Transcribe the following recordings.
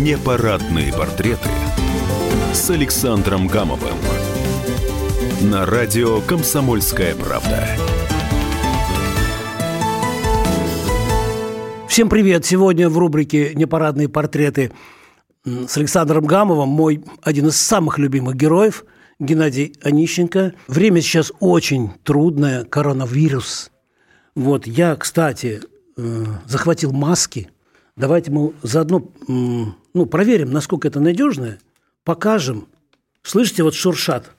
Непарадные портреты с Александром Гамовым на радио «Комсомольская правда». Всем привет! Сегодня в рубрике «Непарадные портреты» с Александром Гамовым мой один из самых любимых героев Геннадий Онищенко. Время сейчас очень трудное, коронавирус. Вот я, кстати, э, захватил маски. Давайте мы заодно ну, проверим, насколько это надежное, покажем. Слышите, вот шуршат.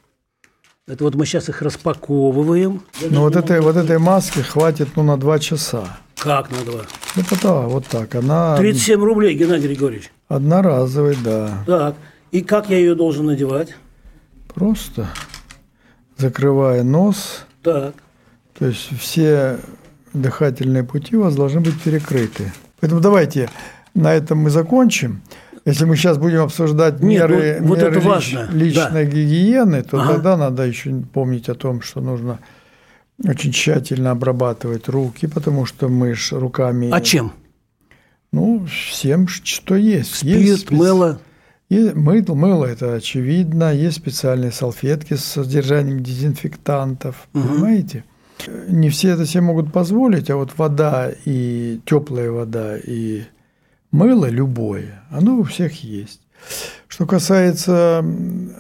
Это вот мы сейчас их распаковываем. Ну вот этой, вот этой маски хватит ну, на два часа. Как на два? Ну, да, вот так. Она 37 рублей, Геннадий Григорьевич. одноразовый, да. Так. И как я ее должен надевать? Просто закрывая нос, Так. то есть все дыхательные пути у вас должны быть перекрыты. Поэтому давайте на этом мы закончим. Если мы сейчас будем обсуждать Нет, меры, вот меры это лич- важно, личной гигиены, то Ага. тогда надо еще помнить о том, что нужно очень тщательно обрабатывать руки, потому что мы ж руками... А чем? Ну, всем, что есть. Спирт, есть спец- мыло. И мыло, мыло это очевидно, есть специальные салфетки с содержанием дезинфектантов, понимаете? Не все это себе могут позволить, а вот вода и теплая вода и мыло любое, оно у всех есть. Что касается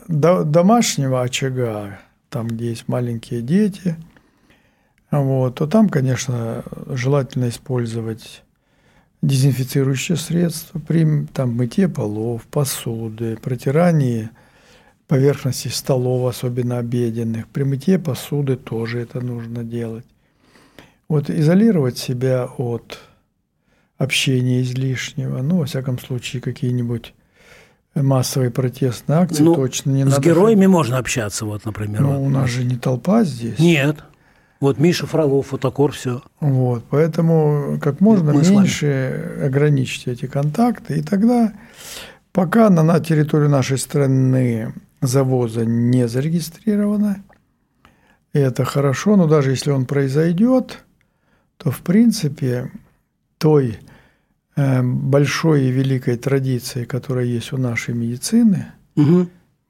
домашнего очага, там, где есть маленькие дети, вот, то там, конечно, желательно использовать дезинфицирующие средства при там, мытье полов, посуды, протирании поверхности столов, особенно обеденных. При мытье посуды тоже это нужно делать. Вот изолировать себя от общения излишнего, ну, во всяком случае, какие-нибудь массовые протестные акции Ну, точно не с надо. героями можно общаться, вот, например. Ну, вот. у нас же не толпа здесь. Нет. Вот Миша Фролов, фотокор, все. Вот, поэтому как можно Мы с меньше ограничить эти контакты, и тогда, пока на, на территорию нашей страны завоза не зарегистрировано, и это хорошо, но даже если он произойдет, то в принципе той большой и великой традиции, которая есть у нашей медицины,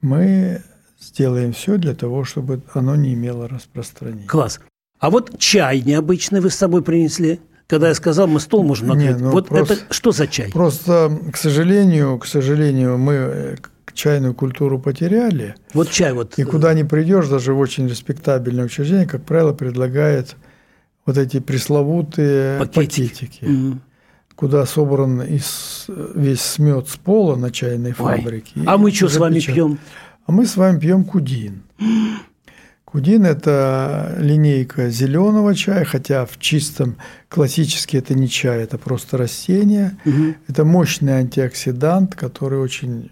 мы сделаем все для того, чтобы оно не имело распространения. Класс. А вот чай необычный вы с собой принесли. Когда я сказал, мы стол можем Не, накрыть. ну вот просто- это что за чай? Просто, к сожалению, к сожалению, мы э, чайную культуру потеряли, Вот чай вот. и куда ни придешь, даже в очень респектабельное учреждение, как правило, предлагает вот эти пресловутые Пакетики. пакетики, Мгм. Куда собран из, весь смет с пола на чайной Ой. фабрике. А мы что с вами пьем? А мы с вами пьем кудин. Кудин – это линейка зеленого чая, хотя в чистом классически это не чай, это просто растение. Это мощный антиоксидант, который очень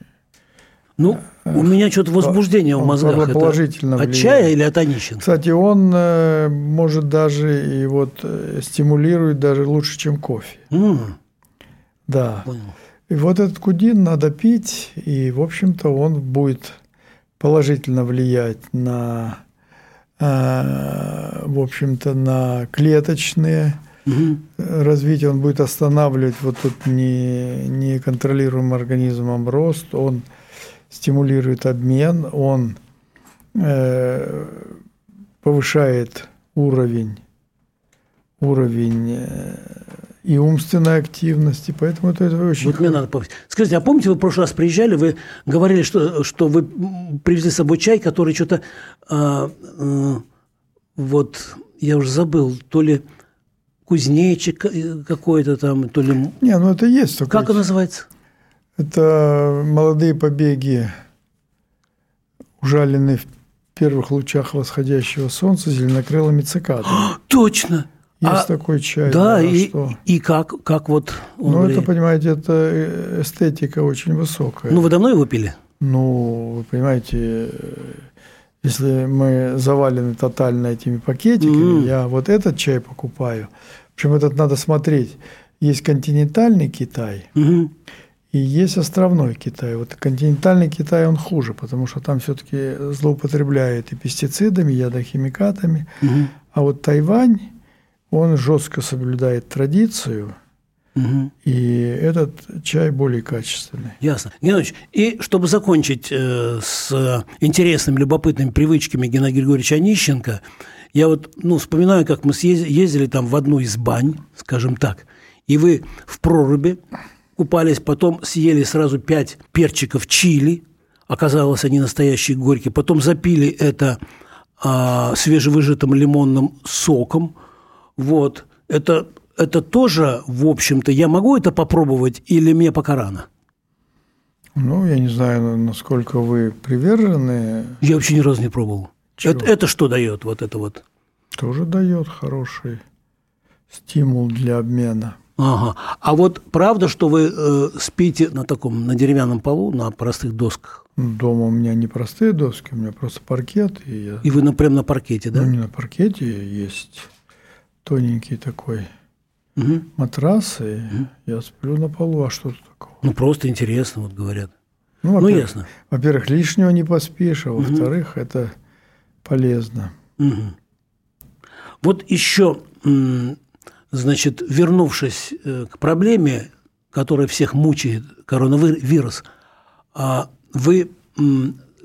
Ну, у меня что-то возбуждение в мозгах. Это положительно От чая или от Онищенко? Кстати, он э, может даже и вот э, стимулирует даже лучше, чем кофе. М, Да. понял. И вот этот кудин надо пить, и, в общем-то, он будет положительно влиять на, э, в общем-то, на клеточные Мгм. развитие, он будет останавливать вот тут не, неконтролируемым организмом рост, он стимулирует обмен, он э, повышает уровень, уровень э, и умственной активности, поэтому это, это очень Вот мне надо повысить. Скажите, а помните, вы в прошлый раз приезжали, вы говорили, что, что вы привезли с собой чай, который что-то, а, э, вот, я уже забыл, то ли кузнечик э, какой-то там, то ли... Не, ну это есть такой. Как он называется? Это молодые побеги, ужаленные в первых лучах восходящего солнца зеленокрылыми цикадами. Точно! Есть А, такой чай. да, и, что? и как, как вот он Ну, это, понимаете, это э, эстетика очень высокая. Ну, вы давно его пили? Ну, вы понимаете, э, если мы завалены тотально этими пакетиками, Мгм. я вот этот чай покупаю. Причем этот надо смотреть. Есть континентальный Китай Мгм. И есть островной Китай. Вот континентальный Китай, он хуже, потому что там все-таки злоупотребляют и пестицидами, и ядохимикатами. Мгм. А вот Тайвань, он жестко соблюдает традицию. Угу. И этот чай более качественный. Ясно. Геннадьевич, и чтобы закончить э, с интересными, любопытными привычками Геннадия Григорьевича Онищенко, я вот ну, вспоминаю, как мы ездили там в одну из бань, скажем так, и вы в проруби купались, потом съели сразу пять перчиков чили, оказалось, они настоящие горькие, потом запили это а, свежевыжатым лимонным соком, вот, это это тоже, в общем-то, я могу это попробовать или мне пока рано? Ну, я не знаю, насколько вы привержены. Я вообще ни разу не пробовал. Это, это что дает, вот это вот? Тоже дает хороший стимул для обмена. Ага. А вот правда, что вы э, спите на таком, на деревянном полу, на простых досках? Дома у меня не простые доски, у меня просто паркет. И, я... и вы на, прям на паркете, да? Ну, не на паркете, есть тоненький такой угу. матрас, и угу. я сплю на полу, а что тут такого? Ну, просто интересно, вот говорят. Ну, ну ясно. Во-первых, лишнего не поспишь, а во-вторых, угу. это полезно. Угу. Вот еще, значит, вернувшись э, к проблеме, которая всех мучает, коронавирус, а вы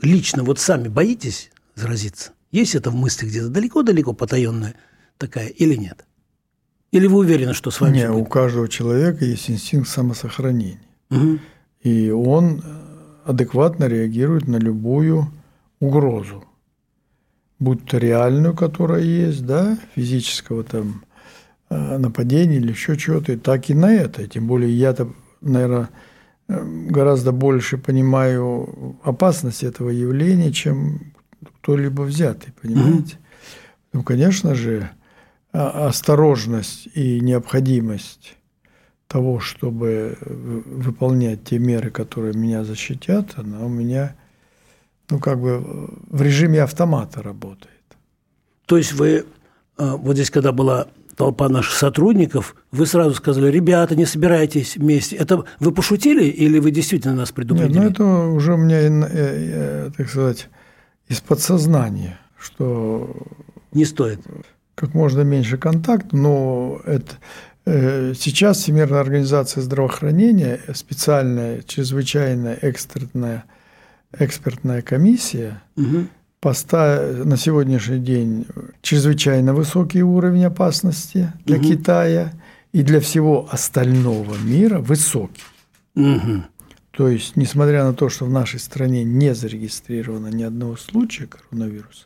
лично вот сами боитесь заразиться? Есть это в мыслях где-то далеко-далеко потаенная такая или нет? Или вы уверены, что с вами? Нет, у каждого человека есть инстинкт самосохранения. Угу. И он адекватно реагирует на любую угрозу. Будь то реальную, которая есть, да, физического там э, нападения или еще чего-то, так и на это. Тем более я-то, наверное, э, гораздо больше понимаю опасность этого явления, чем кто-либо взятый, понимаете? Угу. Ну, конечно же, а, осторожность и необходимость того, чтобы выполнять те меры, которые меня защитят, она у меня, ну, как бы в режиме автомата работает. То есть вы, а, вот здесь, когда была толпа наших сотрудников, вы сразу сказали, ребята, не собирайтесь вместе. Это вы пошутили или вы действительно нас предупредили? Нет, ну это уже у меня, э, э, так сказать, из подсознания, что... Не стоит как можно меньше контакт, но это, э, сейчас Всемирная организация здравоохранения, специальная, чрезвычайная экспертная, экспертная комиссия угу. Поставила на сегодняшний день чрезвычайно высокий уровень опасности для угу. Китая и для всего остального мира высокий. Угу. То есть, несмотря на то, что в нашей стране не зарегистрировано ни одного случая коронавируса,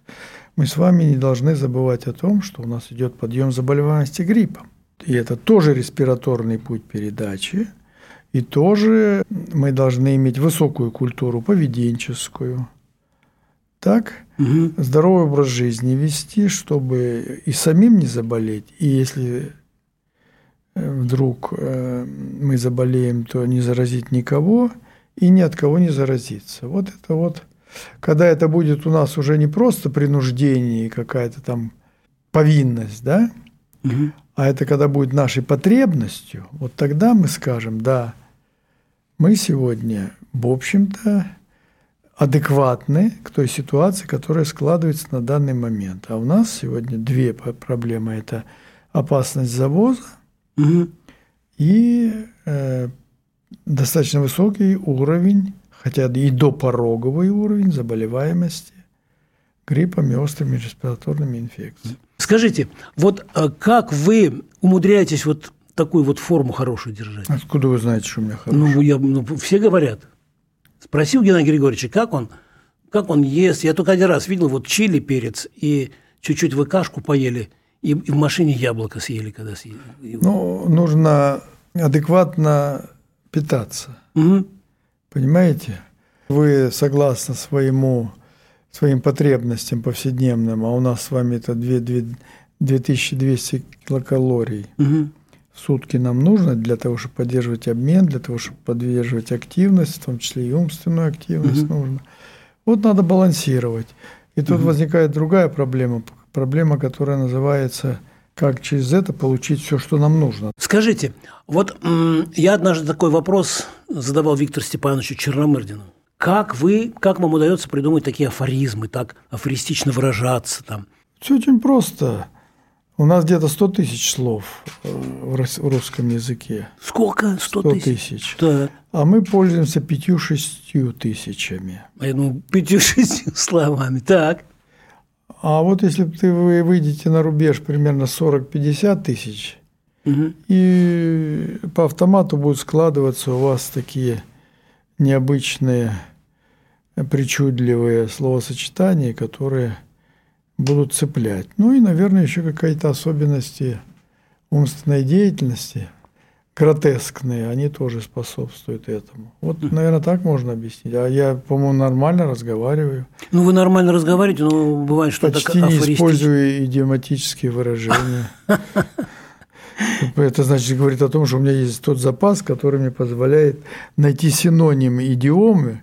мы с вами не должны забывать о том, что у нас идет подъем заболеваемости гриппом. И это тоже респираторный путь передачи. И тоже мы должны иметь высокую культуру поведенческую. Так, угу. здоровый образ жизни вести, чтобы и самим не заболеть. И если э, вдруг э, мы заболеем, то не заразить никого и ни от кого не заразиться. Вот это вот когда это будет у нас уже не просто принуждение и какая-то там повинность, да, угу. а это когда будет нашей потребностью, вот тогда мы скажем, да, мы сегодня, в общем-то, адекватны к той ситуации, которая складывается на данный момент. А у нас сегодня две проблемы. Это опасность завоза угу. и э, достаточно высокий уровень хотя и до пороговый уровень заболеваемости гриппом и острыми респираторными инфекциями. Скажите, вот э, как вы умудряетесь вот такую вот форму хорошую держать? Откуда вы знаете, что у меня хорошая? Ну, я, ну все говорят. Спросил Геннадий Григорьевича, как он, как он ест. Я только один раз видел вот чили, перец, и чуть-чуть вы кашку поели, и, и в машине яблоко съели, когда съели. Ну, нужно адекватно питаться. Угу. Понимаете? Вы согласно своему, своим потребностям повседневным, а у нас с вами это 2, 2, 2200 килокалорий угу. Сутки нам нужно для того, чтобы поддерживать обмен, для того, чтобы поддерживать активность, в том числе и умственную активность угу. нужно. Вот надо балансировать. И тут угу. возникает другая проблема, проблема, которая называется как через это получить все, что нам нужно. Скажите, вот я однажды такой вопрос задавал Виктору Степановичу Черномырдину. Как вы, как вам удается придумать такие афоризмы, так афористично выражаться там? Все очень просто. У нас где-то 100 тысяч слов э, в рус- в русском языке. Сколько? 100 100 тысяч? Так. А мы пользуемся пятью-шестью тысячами. А я думаю, пятью-шестью словами. Так. А вот если ты вы выйдете на рубеж примерно 40-50 тысяч, Мгм. и по автомату будут складываться у вас такие необычные, причудливые словосочетания, которые будут цеплять. Ну и, наверное, еще какие-то особенности умственной деятельности, гротескные, они тоже способствуют этому. Вот, наверное, так можно объяснить. А я, по-моему, нормально разговариваю. Ну, вы нормально разговариваете, но бывает, что Почти не использую идиоматические выражения. Это значит говорит о том, что у меня есть тот запас, который мне позволяет найти синоним идиомы,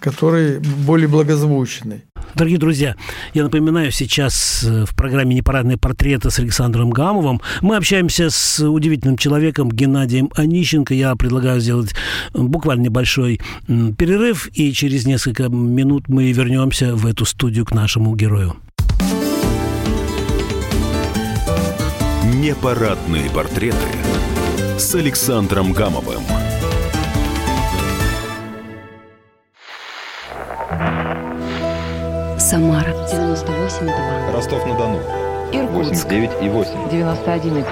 который более благозвучный. Дорогие друзья, я напоминаю, сейчас э, в программе «Непарадные портреты» с Александром Гамовым мы общаемся с удивительным человеком Геннадием Онищенко. Я предлагаю сделать э, буквально небольшой перерыв, и через несколько минут мы вернемся в эту студию к нашему герою. Непарадные портреты с Александром Гамовым. Самара 98,2. Ростов-на-Дону. Иркутск 89 и 8. 91,5.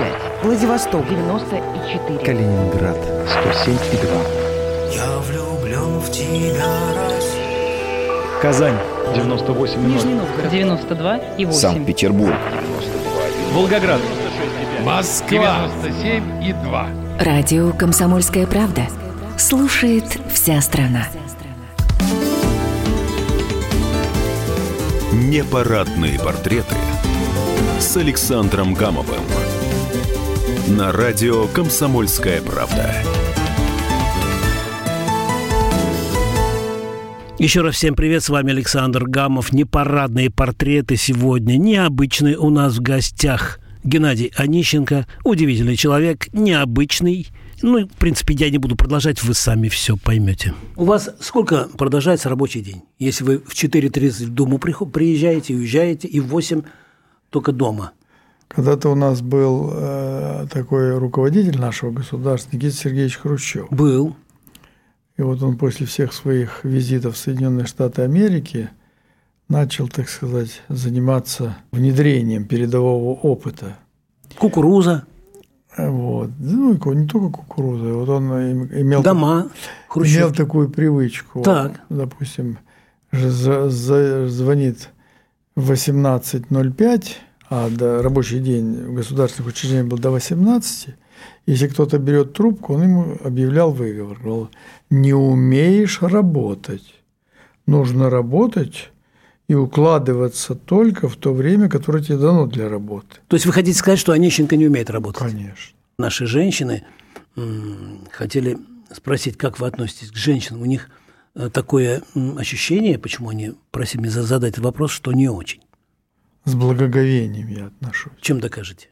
Владивосток 94. Калининград. 107 и 2. Я влюблен в тебя, Россия. Казань. 98 и 0. Нижний Новгород 92 и 8. Санкт-Петербург. Волгоград. Москва 97 и 2. Радио «Комсомольская правда». Слушает вся страна. Непарадные портреты с Александром Гамовым. На радио «Комсомольская правда». Еще раз всем привет, с вами Александр Гамов. Непарадные портреты сегодня, необычные у нас в гостях. Геннадий Онищенко, удивительный человек, необычный. Ну, и, в принципе, я не буду продолжать, вы сами все поймете. У вас сколько продолжается рабочий день? Если вы в 4.30 в Думу приход- приезжаете, уезжаете, и в 8 только дома. Когда-то у нас был э, такой руководитель нашего государства Никита Сергеевич Хрущев. Был. И вот он после всех своих визитов в Соединенные Штаты Америки начал, так сказать, заниматься внедрением передового опыта. Кукуруза, Вот. Ну, и не только кукуруза. Вот он им- имел, дома, имел такую привычку. Так. Допустим, за- за- звонит в 18.05, а до, рабочий день в государственных учреждениях был до 18. Если кто-то берет трубку, он ему объявлял выговор. Говорил, не умеешь работать. Нужно работать и укладываться только в то время, которое тебе дано для работы. То есть вы хотите сказать, что Онищенко не умеет работать? Конечно. Наши женщины хотели спросить, как вы относитесь к женщинам. У них э, такое ощущение, почему они просили меня задать этот вопрос, что не очень. С благоговением я отношусь. Чем докажете?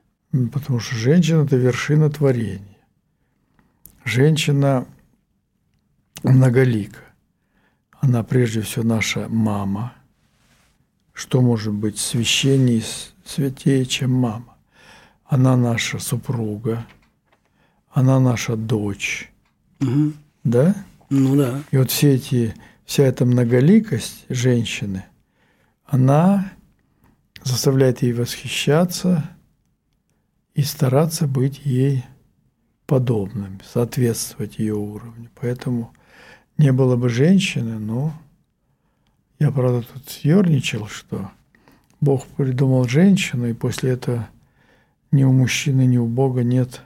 Потому что женщина – это вершина творения. Женщина многолика. Она прежде всего наша мама. Что может быть священнее, и с- святее, чем мама? Она наша супруга, она наша дочь. Мгм. Да? Ну да. И вот все эти, вся эта многоликость женщины, она заставляет ей восхищаться и стараться быть ей подобным, соответствовать ее уровню. Поэтому не было бы женщины, но я, правда, тут съерничал, что Бог придумал женщину, и после этого ни у мужчины, ни у Бога нет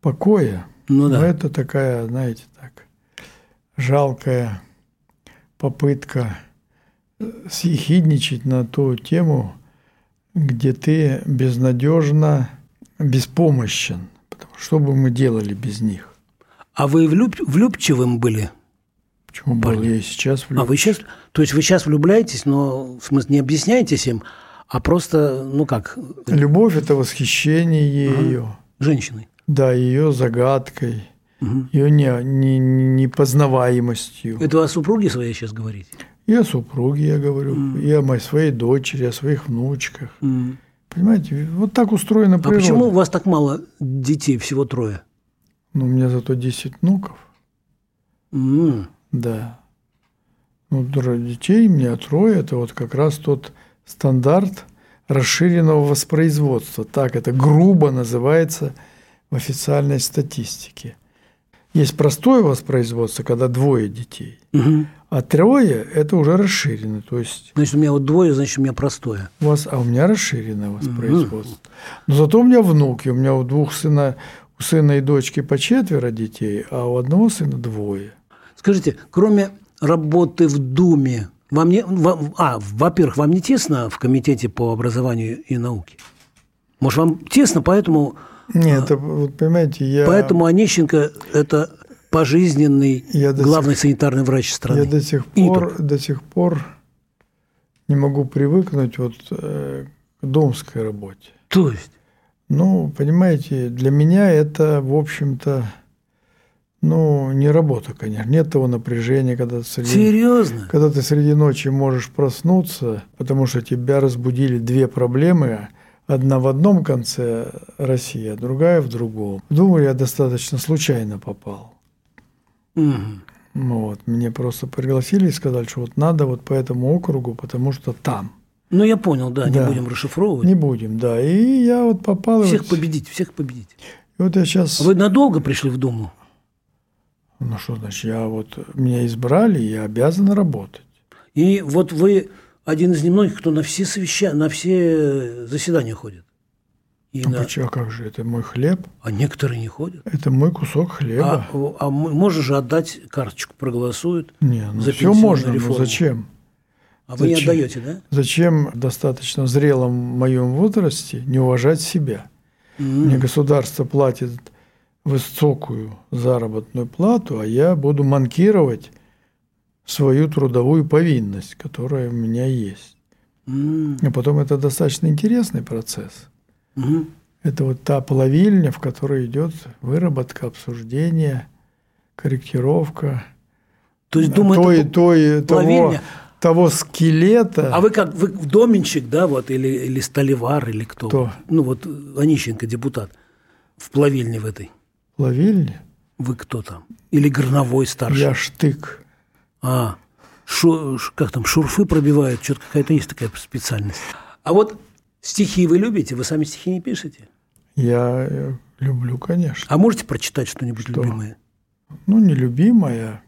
покоя. Ну Но да. это такая, знаете, так, жалкая попытка э, съехидничать на ту тему, где ты безнадежно беспомощен. Потому что что бы мы делали без них? А вы влюб- влюбчивым были? Почему бы Парни. я и сейчас А вы сейчас, то есть вы сейчас влюбляетесь, но в смысле не объясняетесь им, а просто, ну как, Любовь – это восхищение ее, женщиной. да, ее загадкой, Мгм. ее не, не- непознаваемостью. Это о супруге своей сейчас говорите? И о супруге я говорю, и о моей своей дочери, о своих внучках. М. Понимаете, вот так устроена А природа. почему у вас так мало детей, всего трое? Ну, у меня зато 10 внуков. М, Да. Ну, трое детей, у меня трое. Это вот как раз тот стандарт расширенного воспроизводства. Так это грубо называется в официальной статистике. Есть простое воспроизводство, когда двое детей. мгм. А трое – это уже расширенное. То есть Значит, у меня вот двое, значит, у меня простое. у вас, а у меня расширенное воспроизводство. Но зато у меня внуки. У меня у двух сына, у сына и дочки по четверо детей, а у одного сына двое. Скажите, кроме работы в Думе, вам не, вам- а, во-первых, вам не тесно в комитете по образованию и науке? Может, вам тесно, поэтому, Нет, это, вот понимаете, я... поэтому Онищенко – это пожизненный Я главный санитарный врач страны? Я до сих пор, до сих пор не могу привыкнуть вот э, к домской работе. То есть? Ну, понимаете, для меня это, в общем-то, ну, не работа, конечно. Нет того напряжения, когда ты среди, Серьезно? когда ты среди ночи можешь проснуться, потому что тебя разбудили две проблемы. Одна в одном конце России, а другая в другом. Думаю, я достаточно случайно попал. Ну Вот, мне просто пригласили и сказали, что вот надо вот по этому округу, потому что там. Ну, я понял, да, не Да. будем расшифровывать. Не будем, да. И я вот попал. Всех вот, победить, всех победить. и вот я сейчас. А Вы надолго пришли в Думу? Ну что значит, я вот меня избрали, я обязан работать. И вот вы один из немногих, кто на все совещания, на все заседания ходит. И А на- почему, а как же, это мой хлеб, А некоторые не ходят. это мой кусок хлеба. А, а м- можно же отдать карточку, проголосуют. не, ну за все можно, но реформу. зачем? А вы не Зачем? отдаете, да? Зачем в достаточно зрелом моем возрасте не уважать себя? Мне государство платит высокую заработную плату, а я буду манкировать свою трудовую повинность, которая у меня есть. М, А потом это достаточно интересный процесс. мгм. Это вот та плавильня, в которой идет выработка, обсуждение, корректировка То есть, думаю, той, это- той, того, плавильня. того скелета. А вы как, вы доменщик, да, вот, или, или столевар, или кто? Кто? Ну, вот Онищенко, депутат, в плавильне в этой. Плавильня? Вы кто там? Или горновой старший? Я штык. А, шу- ш- как там, шурфы пробивают, что-то какая-то есть такая специальность. А вот стихи вы любите? Вы сами стихи не пишете? Я э, люблю, конечно. А можете прочитать что-нибудь Что? любимое? Ну, не любимая,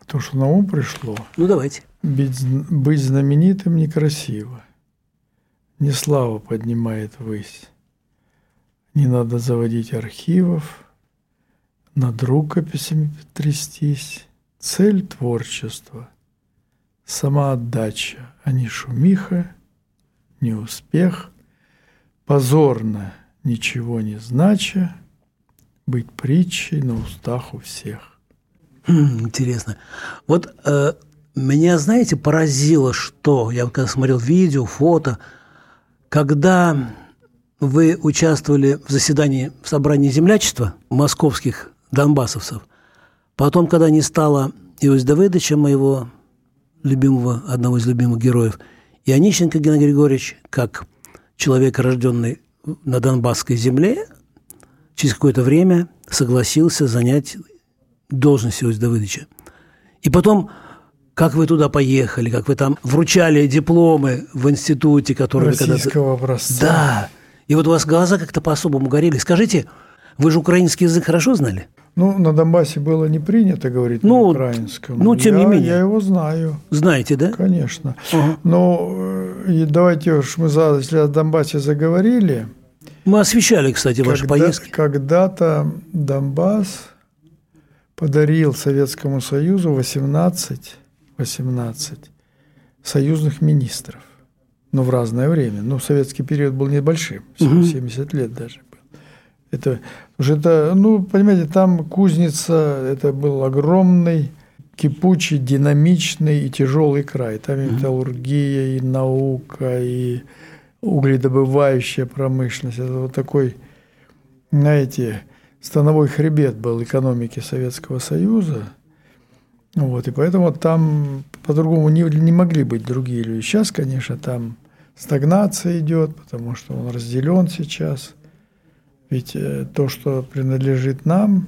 а то, что на ум пришло. Ну, давайте. Быть, быть знаменитым некрасиво. Не слава поднимает высь. Не надо заводить архивов, над рукописями трястись. Цель творчества – самоотдача, а не шумиха, не успех. Позорно, ничего не знача, быть притчей на устах у всех. Хм, Интересно. Вот э, меня, знаете, поразило, что я когда смотрел видео, фото, когда вы участвовали в заседании в собрании землячества московских донбассовцев, потом, когда не стало Иосифа Давыдовича, моего любимого, одного из любимых героев, и Онищенко Геннадий Григорьевич, как человек, рожденный на Донбасской земле, через какое-то время согласился занять должность Иосифа Давыдовича. И потом, как вы туда поехали, как вы там вручали дипломы в институте, который. Российского образца. Да. И вот у вас глаза как-то по-особому горели. Скажите, вы же украинский язык хорошо знали? Ну, на Донбассе было не принято говорить Ну, на украинском. ну, тем я, не менее. Я его знаю, Знаете, да? конечно. Ага. Но э, и давайте уж мы за, если о Донбассе заговорили. Мы освещали, кстати, ваши когда- поездки. Когда-то Донбасс подарил Советскому Союзу 18, 18 союзных министров. Ну, в разное время. Ну, советский период был небольшим, всего 70 лет даже был. Это уже это, ну, понимаете, там кузница, это был огромный, кипучий, динамичный и тяжелый край. Там и металлургия, и наука, и угледобывающая промышленность. Это вот такой, знаете, становой хребет был экономики Советского Союза. Вот, и поэтому там по-другому не, не могли быть другие люди. Сейчас, конечно, там стагнация идет, потому что он разделен сейчас. Ведь э, то, что принадлежит нам,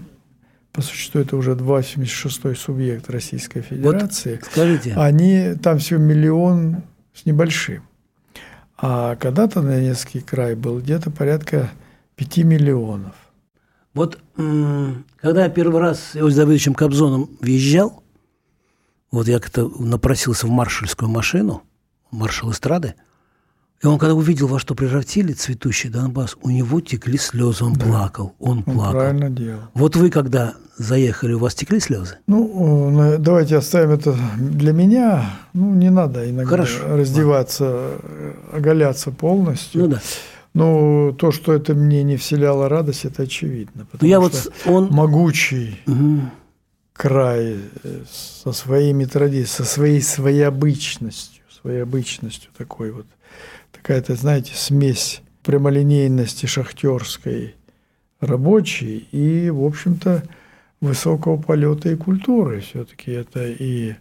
по существу это уже 86-й субъект Российской Федерации. Вот скажите. Они там всего миллион с небольшим. А когда-то на Донецкий край был где-то порядка 5 миллионов. Вот когда я первый раз с Иосифом Давыдовичем Кобзоном въезжал, вот я как-то напросился в маршальскую машину, маршал эстрады, и он, когда увидел, во что превратили цветущий Донбасс, у него текли слезы, он да. плакал, он, он плакал. правильно делал. Вот вы, когда заехали, у вас текли слезы? Ну, давайте оставим это для меня. Ну, не надо иногда Хорошо. раздеваться, Ладно. оголяться полностью. Ну да. Ну, то, что это мне не вселяло радость, это очевидно. Потому я что вот он... могучий угу. Край э, со своими традициями, со своей своеобычностью, своеобычностью такой вот, такая-то, знаете, смесь прямолинейности шахтерской рабочей и, в общем-то, высокого полета и культуры. Все-таки это и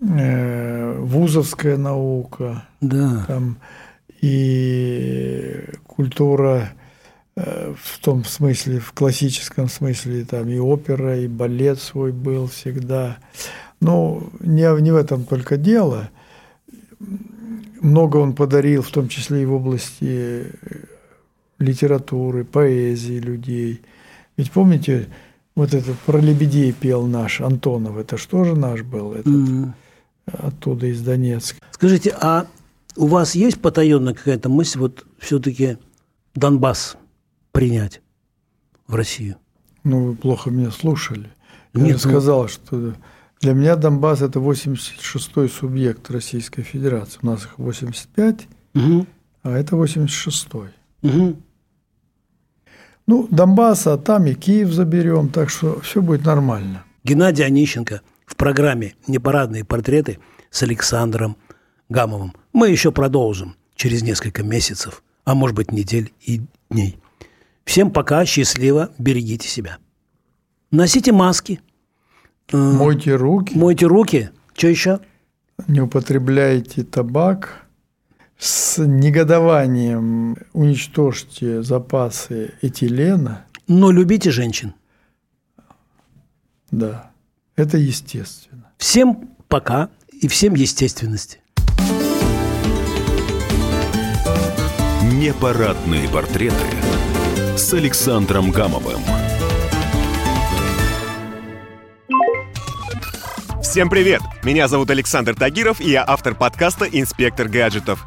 э, вузовская наука, да. там и культура в том смысле, в классическом смысле, там и опера, и балет свой был всегда. Но не, не в этом только дело. Много он подарил, в том числе и в области э, литературы, поэзии людей. Ведь помните, вот этот про лебедей пел наш Антонов, это что же наш был, этот, mm-hmm. оттуда из Донецка. Скажите, а у вас есть потаенная какая-то мысль вот все-таки Донбасс принять в Россию? Ну, вы плохо меня слушали. Я Нет, ну... сказал, что для меня Донбасс – это 86-й субъект Российской Федерации. У нас их 85, угу. а это 86-й. Угу. Ну, Донбасс, а там и Киев заберем, так что все будет нормально. Геннадий Онищенко в программе «Непарадные портреты» с Александром Гамовым. Мы еще продолжим через несколько месяцев, а может быть недель и дней. Всем пока, счастливо, берегите себя. Носите маски. Э, мойте руки. Мойте руки. Что еще? Не употребляйте табак. С негодованием уничтожьте запасы этилена. Но любите женщин. Да, это естественно. Всем пока и всем естественности. Непарадные портреты с Александром Гамовым. Всем привет! Меня зовут Александр Тагиров, и я автор подкаста «Инспектор гаджетов».